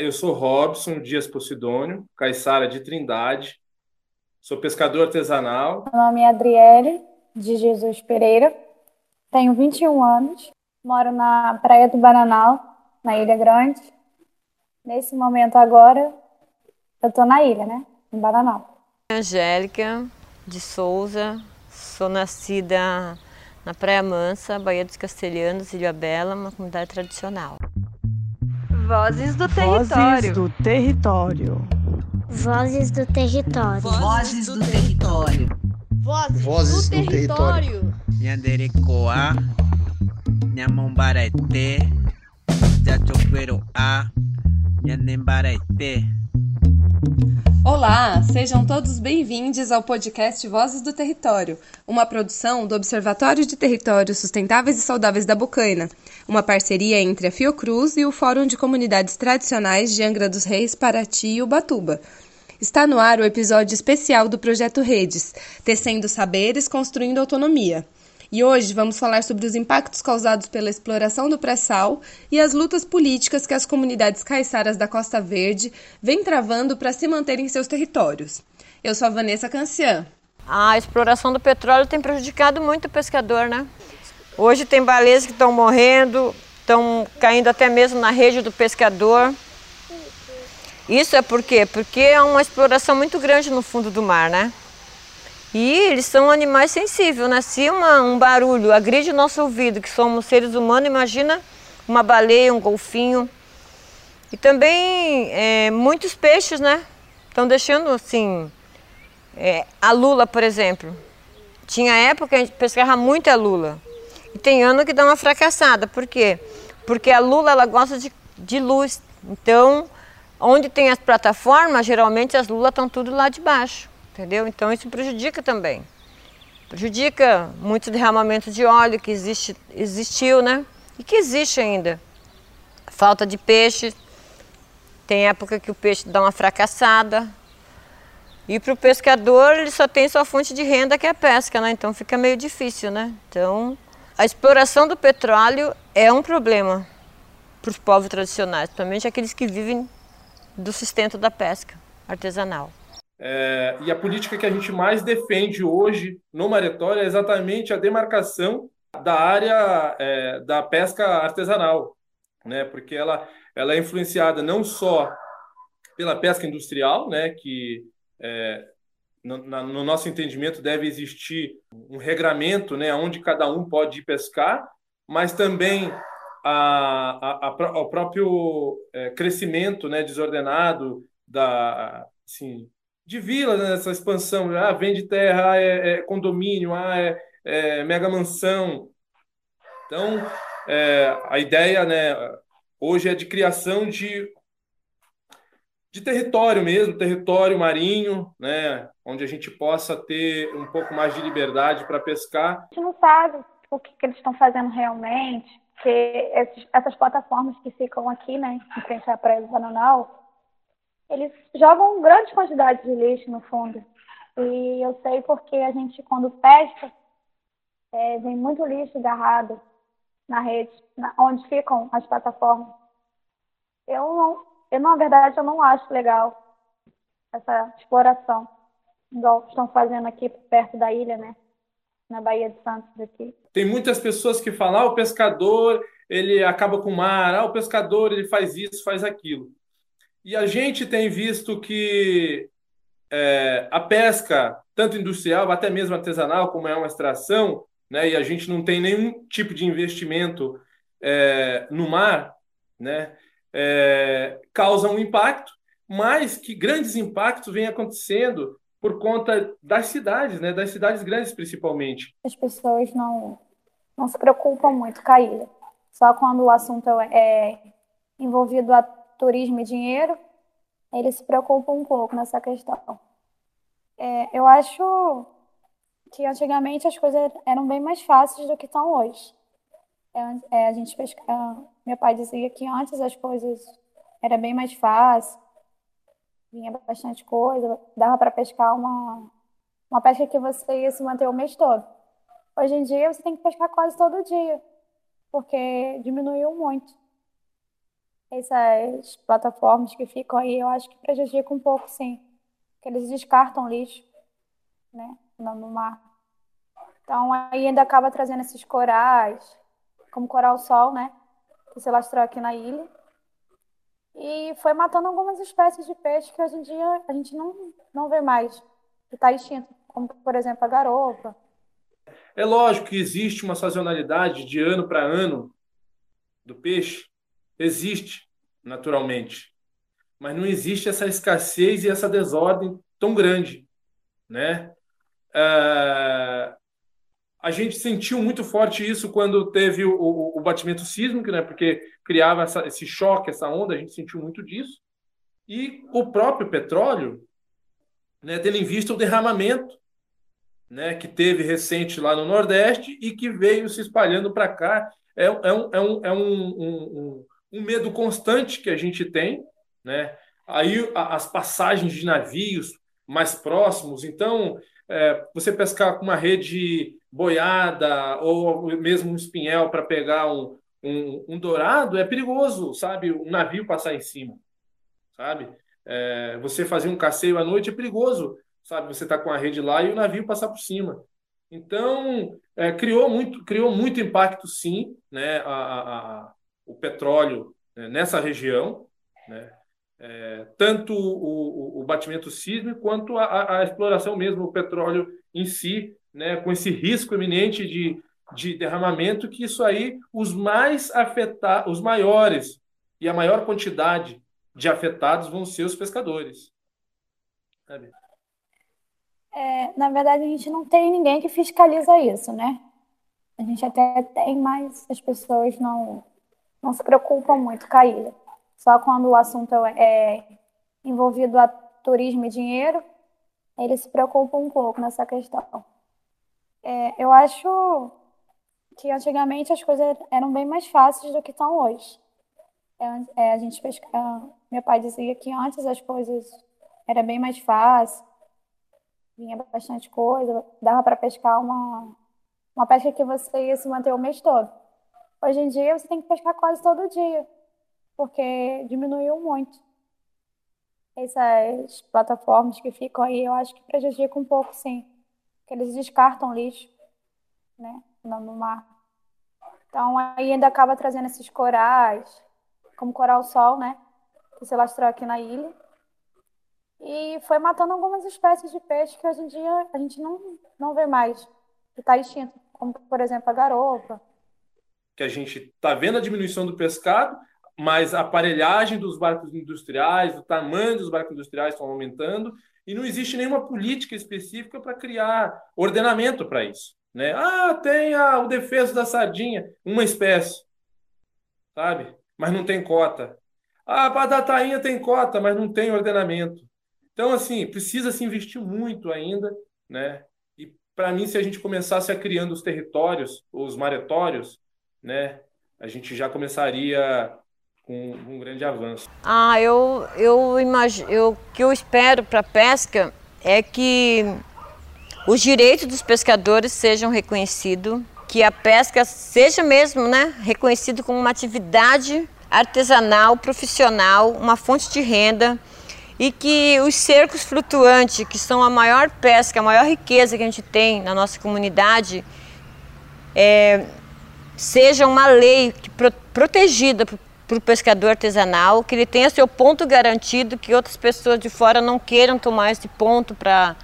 É, eu sou Robson Dias Posidônio, caiçara de Trindade, sou pescador artesanal. Meu nome é Adriele de Jesus Pereira, tenho 21 anos, moro na Praia do Bananal, na Ilha Grande. Nesse momento agora, eu estou na ilha, né? Em Bananal. Angélica de Souza, sou nascida na Praia Mansa, Baía dos Castelhanos, Ilha Bela, uma comunidade tradicional. Vozes do território. Vozes do território. Vozes do território. Vozes do território. Vozes, do território. Nhanderecoa, Nhamombarete, Jachoqueroa, Nhanembarete. Olá, sejam todos bem-vindos ao podcast Vozes do Território, uma produção do Observatório de Territórios Sustentáveis e Saudáveis da Bocaina, uma parceria entre a Fiocruz e o Fórum de Comunidades Tradicionais de Angra dos Reis, Paraty e Ubatuba. Está no ar o episódio especial do projeto Redes, Tecendo Saberes, Construindo Autonomia. E hoje vamos falar sobre os impactos causados pela exploração do pré-sal e as lutas políticas que as comunidades caiçaras da Costa Verde vêm travando para se manterem em seus territórios. Eu sou a Vanessa Cancian. A exploração do petróleo tem prejudicado muito o pescador, né? Hoje tem baleias que estão morrendo, estão caindo até mesmo na rede do pescador. Isso é por quê? Porque é uma exploração muito grande no fundo do mar, né? E eles são animais sensíveis, né? Se uma, um barulho agride o nosso ouvido, que somos seres humanos, imagina uma baleia, um golfinho. E também é, muitos peixes, né? Estão deixando assim. É, a lula, por exemplo. Tinha época que a gente pescava muito a lula. E tem ano que dá uma fracassada. Por quê? Porque a lula ela gosta de, de luz. Então, onde tem as plataformas, geralmente as lulas estão tudo lá de baixo entendeu? Então isso prejudica também. Prejudica muito derramamento de óleo que existe, existiu, né? E que existe ainda. Falta de peixe. Tem época que o peixe dá uma fracassada. E para o pescador, ele só tem sua fonte de renda que é a pesca, né? Então fica meio difícil, né? Então, a exploração do petróleo é um problema para os povos tradicionais, principalmente aqueles que vivem do sustento da pesca artesanal. É, e a política que a gente mais defende hoje no Maretório é exatamente a demarcação da área é, da pesca artesanal, né? porque ela, ela é influenciada não só pela pesca industrial, né? que é, no, na, no, nosso entendimento deve existir um regramento né? onde cada um pode ir pescar, mas também a, a, a, o próprio é, crescimento né? desordenado da, assim, de vila nessa né, expansão. Ah, vende terra, ah, é, é condomínio, ah, é, é, mega mansão. Então, é, a ideia né, hoje é de criação de, de território mesmo, território marinho, né, onde a gente possa ter um pouco mais de liberdade para pescar. A gente não sabe o que, que eles estão fazendo realmente, que esses, essas plataformas que ficam aqui, né, em frente à Praia do Bananal, eles jogam grandes quantidades de lixo no fundo. E eu sei porque a gente, quando pesca, é, vem muito lixo agarrado na rede, na, onde ficam as plataformas. Eu, não, eu, na verdade, eu não acho legal essa exploração, igual estão fazendo aqui perto da ilha, né? Na Baía de Santos aqui. Tem muitas pessoas que falam, ah, o pescador, ele acaba com o mar, ah, o pescador, ele faz isso, faz aquilo. E a gente tem visto que é, a pesca, tanto industrial, até mesmo artesanal, como é uma extração, né, e a gente não tem nenhum tipo de investimento é, no mar, né, é, causa um impacto, mas que grandes impactos vêm acontecendo por conta das cidades, né, das cidades grandes principalmente. As pessoas não, não se preocupam muito com. Só quando o assunto é envolvido a turismo e dinheiro, eles se preocupam um pouco nessa questão. É, eu acho que antigamente as coisas eram bem mais fáceis do que estão hoje. É, é, a gente pesca... Meu pai dizia que antes as coisas era bem mais fácil, vinha bastante coisa, dava para pescar uma, uma pesca que você ia se manter o mês todo. Hoje em dia você tem que pescar quase todo dia, porque diminuiu muito. Essas plataformas que ficam aí, eu acho que prejudica um pouco, sim. Porque eles descartam lixo, né, no mar. Então, aí ainda acaba trazendo esses corais, como coral sol, né, que se lastrou aqui na ilha. E foi matando algumas espécies de peixe que hoje em dia a gente não, não vê mais, que está extinto, como, por exemplo, a garopa. É lógico que existe uma sazonalidade de ano para ano do peixe, existe, naturalmente. Mas não existe essa escassez e essa desordem tão grande. Né? É... A gente sentiu muito forte isso quando teve o, o, o batimento sísmico, né? porque criava essa, esse choque, essa onda, a gente sentiu muito disso. E o próprio petróleo, né, tendo em vista o derramamento né, que teve recente lá no Nordeste e que veio se espalhando para cá. É, é, um, é, um, é um, um, um, medo constante que a gente tem, né? Aí as passagens de navios mais próximos, então é, você pescar com uma rede boiada ou mesmo um espinhel para pegar um, um, um, dourado é perigoso, sabe? Um navio passar em cima, sabe? É, você fazer um passeio à noite é perigoso sabe? Você está com a rede lá e o navio passar por cima. Então, é, criou, muito, criou muito impacto, sim, né, a, a, a o petróleo né, nessa região, né? É, tanto o, o, o, batimento sísmico quanto a, a, exploração mesmo, o petróleo em si, né, com esse risco iminente de, de derramamento, que isso aí, os mais afetados, os maiores e a maior quantidade de afetados vão ser os pescadores. É, na verdade, a gente não tem ninguém que fiscaliza isso, né? A gente até tem, mas as pessoas não, não se preocupam muito com a ilha. Só quando o assunto é envolvido a turismo e dinheiro, eles se preocupam um pouco nessa questão. É, eu acho que antigamente as coisas eram bem mais fáceis do que estão hoje. É, é a gente pesca... Meu pai dizia que antes as coisas era bem mais fácil, vinha bastante coisa, dava para pescar uma, uma pesca que você ia se manter o mês todo. Hoje em dia você tem que pescar quase todo dia, porque diminuiu muito. Essas plataformas que ficam aí, eu acho que prejudicam um pouco, sim, porque eles descartam lixo, né, no mar. Então aí ainda acaba trazendo esses corais, como coral sol, né, que se lastrou aqui na ilha e foi matando algumas espécies de peixe que hoje em dia a gente não, não vê mais, que está extinto, como por exemplo a garopa. Que a gente está vendo a diminuição do pescado, mas a aparelhagem dos barcos industriais, o tamanho dos barcos industriais estão aumentando e não existe nenhuma política específica para criar ordenamento para isso. Né? Ah, tem a, o defeso da sardinha, uma espécie, sabe? Mas não tem cota. Ah, a tainha tem cota, mas não tem ordenamento. Então, assim, precisa se investir muito ainda, né? E para mim, se a gente começasse a criando os territórios, os maretórios, né, a gente já começaria com um grande avanço. Ah, eu eu imagino, eu que eu espero para a pesca é que os direitos dos pescadores sejam reconhecidos, que a pesca seja mesmo, né, reconhecido como uma atividade artesanal, profissional, uma fonte de renda e que os cercos flutuantes, que são a maior pesca, a maior riqueza que a gente tem na nossa comunidade, é, seja uma lei pro, protegida para o pescador artesanal, que ele tenha seu ponto garantido, que outras pessoas de fora não queiram tomar esse ponto para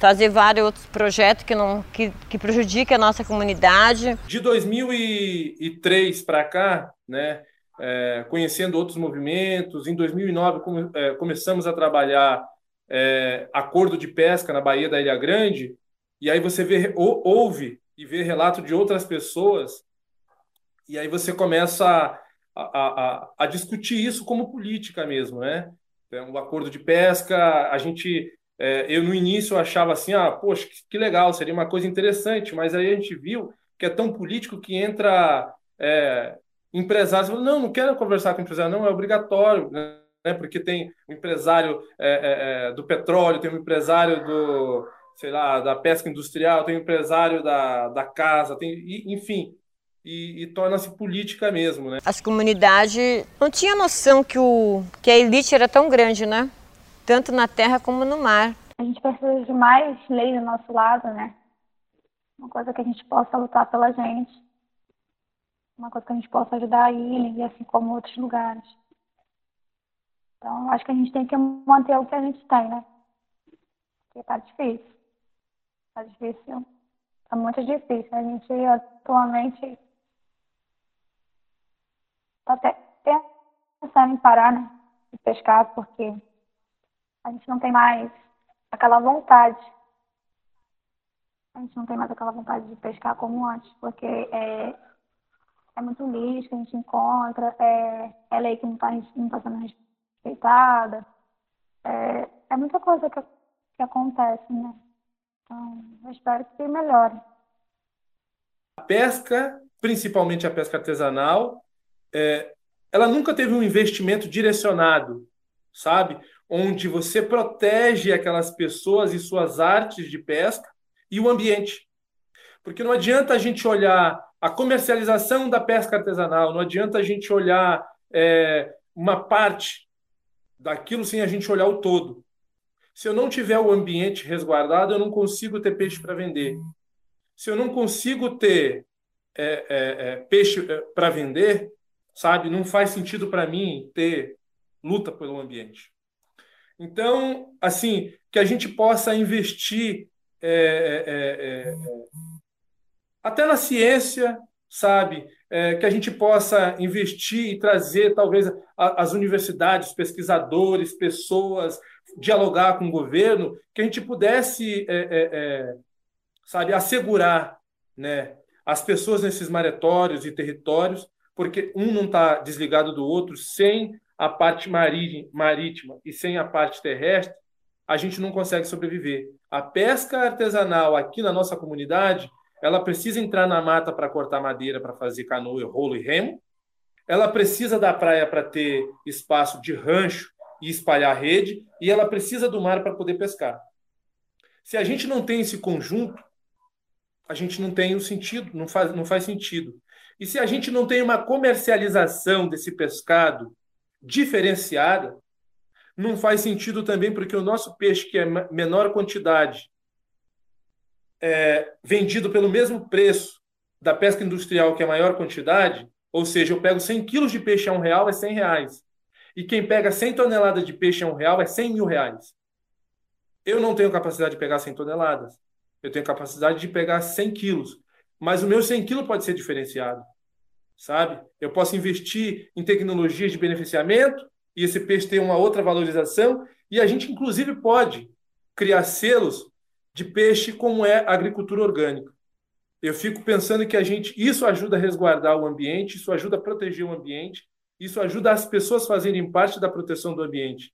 fazer vários outros projetos que, não, que, que prejudiquem a nossa comunidade. De 2003 para cá, né, é, conhecendo outros movimentos. Em 2009, come, é, começamos a trabalhar é, acordo de pesca na Baía da Ilha Grande, e aí você vê, ou, ouve e vê relato de outras pessoas, e aí você começa a, a, a, a discutir isso como política mesmo, né? É um acordo de pesca, a gente é, eu no início achava assim, ah, poxa, que, que, legal, seria uma coisa interessante, mas aí a gente viu que é tão político que entra é, empresários falam, não, não quero conversar com o empresário, não, é obrigatório, né? porque tem o um empresário é, é, é, do petróleo, tem um empresário do, sei lá, da pesca industrial, tem um empresário da, da casa, tem, enfim. E, e torna-se política mesmo, né? As comunidades não tinham noção que, o, que a elite era tão grande, né? Tanto na terra como no mar. A gente precisa de mais lei do nosso lado, né? Uma coisa que a gente possa lutar pela gente. Uma coisa que a gente possa ajudar a ilha, e assim como outros lugares. Então, acho que a gente tem que manter o que a gente tem, né? Porque tá difícil. Tá difícil. Tá muito difícil. A gente atualmente até pensando em parar, né? De pescar, porque a gente não tem mais aquela vontade. A gente não tem mais aquela vontade de pescar como antes, porque é, é muito lixo que a gente encontra, é, é lei que não está não tá sendo respeitada, é, é muita coisa que, que acontece, né? Então, eu espero que melhore. A pesca, principalmente a pesca artesanal, é, ela nunca teve um investimento direcionado, sabe? Onde você protege aquelas pessoas e suas artes de pesca e o ambiente. Porque não adianta a gente olhar a comercialização da pesca artesanal, não adianta a gente olhar é, uma parte daquilo sem a gente olhar o todo. Se eu não tiver o ambiente resguardado, eu não consigo ter peixe para vender. Se eu não consigo ter é, é, é peixe é, para vender, sabe? Não faz sentido para mim ter luta pelo ambiente. Então, assim, que a gente possa investir é, é, é, até na ciência, sabe? que a gente possa investir e trazer, talvez, a, as universidades, pesquisadores, pessoas, dialogar com o governo, que a gente pudesse, sabe, assegurar né, as pessoas nesses maretórios e territórios porque um não está desligado do outro, sem a parte marítima e sem a parte terrestre, a gente não consegue sobreviver. A pesca artesanal aqui na nossa comunidade, ela precisa entrar na mata para cortar madeira, para fazer canoa, rolo e remo. Ela precisa da praia para ter espaço de rancho e espalhar rede, e ela precisa do mar para poder pescar. Se a gente não tem esse conjunto, a gente não tem o sentido, não faz, não faz sentido. E se a gente não tem uma comercialização desse pescado diferenciada, não faz sentido também porque o nosso peixe, que é menor quantidade, é vendido pelo mesmo preço da pesca industrial, que é maior quantidade, ou seja, eu pego 100 quilos de peixe a um real, é 100 reais. E quem pega 100 toneladas de peixe a um real é 100 mil reais. Eu não tenho capacidade de pegar 100 toneladas. Eu tenho capacidade de pegar 100 quilos. Mas o meu 100 kg pode ser diferenciado, sabe? Eu posso investir em tecnologias de beneficiamento e esse peixe ter uma outra valorização e a gente, inclusive, pode criar selos de peixe como é a agricultura orgânica. Eu fico pensando que a gente isso ajuda a resguardar o ambiente, isso ajuda a proteger o ambiente, isso ajuda as pessoas a fazerem parte da proteção do ambiente.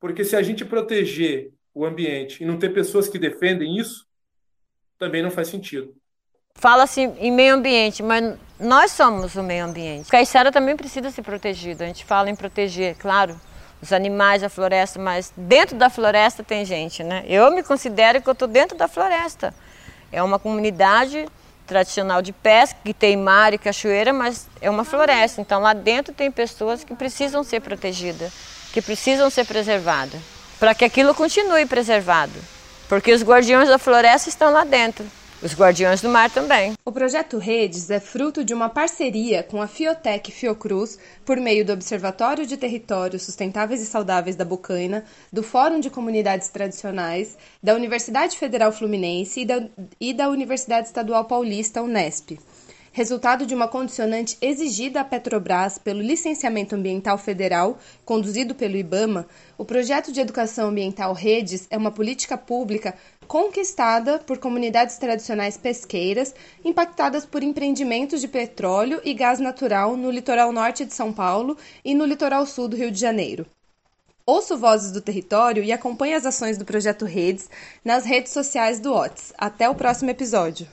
Porque se a gente proteger o ambiente e não ter pessoas que defendem isso, também não faz sentido fala-se em meio ambiente, mas nós somos o meio ambiente. Caiçara também precisa ser protegido. A gente fala em proteger, claro, os animais, a floresta, mas dentro da floresta tem gente, né? Eu me considero que eu estou dentro da floresta. É uma comunidade tradicional de pesca, que tem mar e cachoeira, mas é uma floresta. Então lá dentro tem pessoas que precisam ser protegidas, que precisam ser preservadas, para que aquilo continue preservado. Porque os guardiões da floresta estão lá dentro. Os Guardiões do Mar também. O projeto Redes é fruto de uma parceria com a Fiotec Fiocruz por meio do Observatório de Territórios Sustentáveis e Saudáveis da Bocaina, do Fórum de Comunidades Tradicionais, da Universidade Federal Fluminense e da, e da Universidade Estadual Paulista, Unesp resultado de uma condicionante exigida à Petrobras pelo Licenciamento Ambiental Federal, conduzido pelo IBAMA, o projeto de educação ambiental Redes é uma política pública conquistada por comunidades tradicionais pesqueiras impactadas por empreendimentos de petróleo e gás natural no litoral norte de São Paulo e no litoral sul do Rio de Janeiro. Ouço Vozes do Território e acompanhe as ações do projeto Redes nas redes sociais do OTS. Até o próximo episódio.